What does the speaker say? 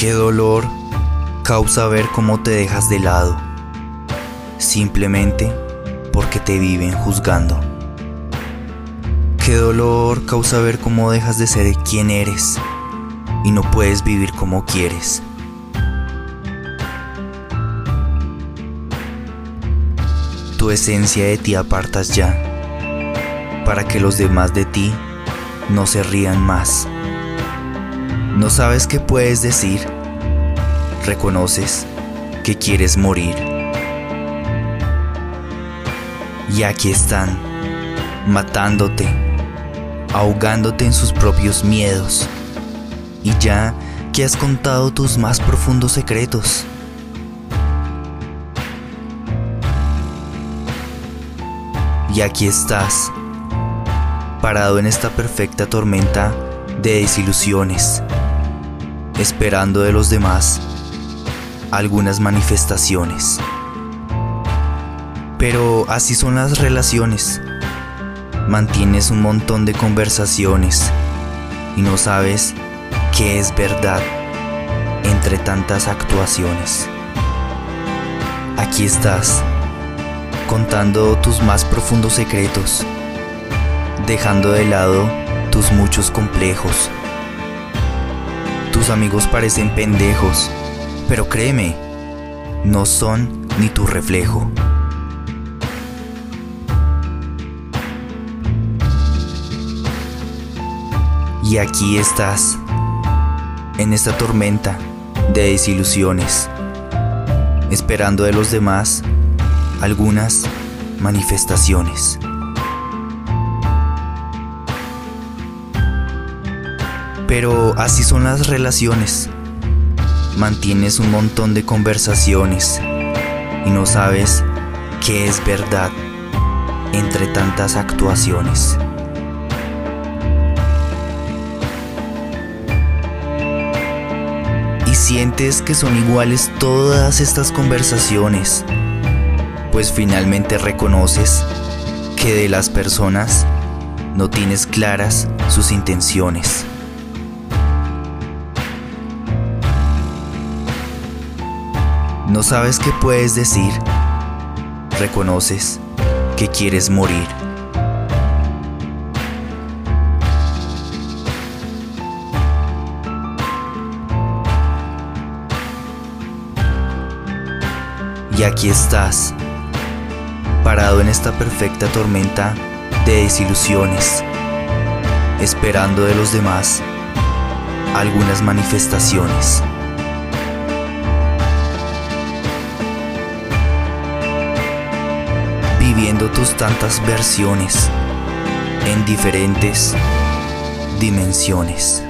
Qué dolor causa ver cómo te dejas de lado, simplemente porque te viven juzgando. Qué dolor causa ver cómo dejas de ser quien eres y no puedes vivir como quieres. Tu esencia de ti apartas ya, para que los demás de ti no se rían más. No sabes qué puedes decir, reconoces que quieres morir. Y aquí están, matándote, ahogándote en sus propios miedos. Y ya que has contado tus más profundos secretos, Y aquí estás, parado en esta perfecta tormenta de desilusiones, esperando de los demás algunas manifestaciones. Pero así son las relaciones. Mantienes un montón de conversaciones y no sabes qué es verdad entre tantas actuaciones. Aquí estás contando tus más profundos secretos, dejando de lado tus muchos complejos. Tus amigos parecen pendejos, pero créeme, no son ni tu reflejo. Y aquí estás, en esta tormenta de desilusiones, esperando de los demás algunas manifestaciones. Pero así son las relaciones. Mantienes un montón de conversaciones y no sabes qué es verdad entre tantas actuaciones. Y sientes que son iguales todas estas conversaciones pues finalmente reconoces que de las personas no tienes claras sus intenciones. No sabes qué puedes decir. Reconoces que quieres morir. Y aquí estás parado en esta perfecta tormenta de desilusiones, esperando de los demás algunas manifestaciones. Tus tantas versiones en diferentes dimensiones.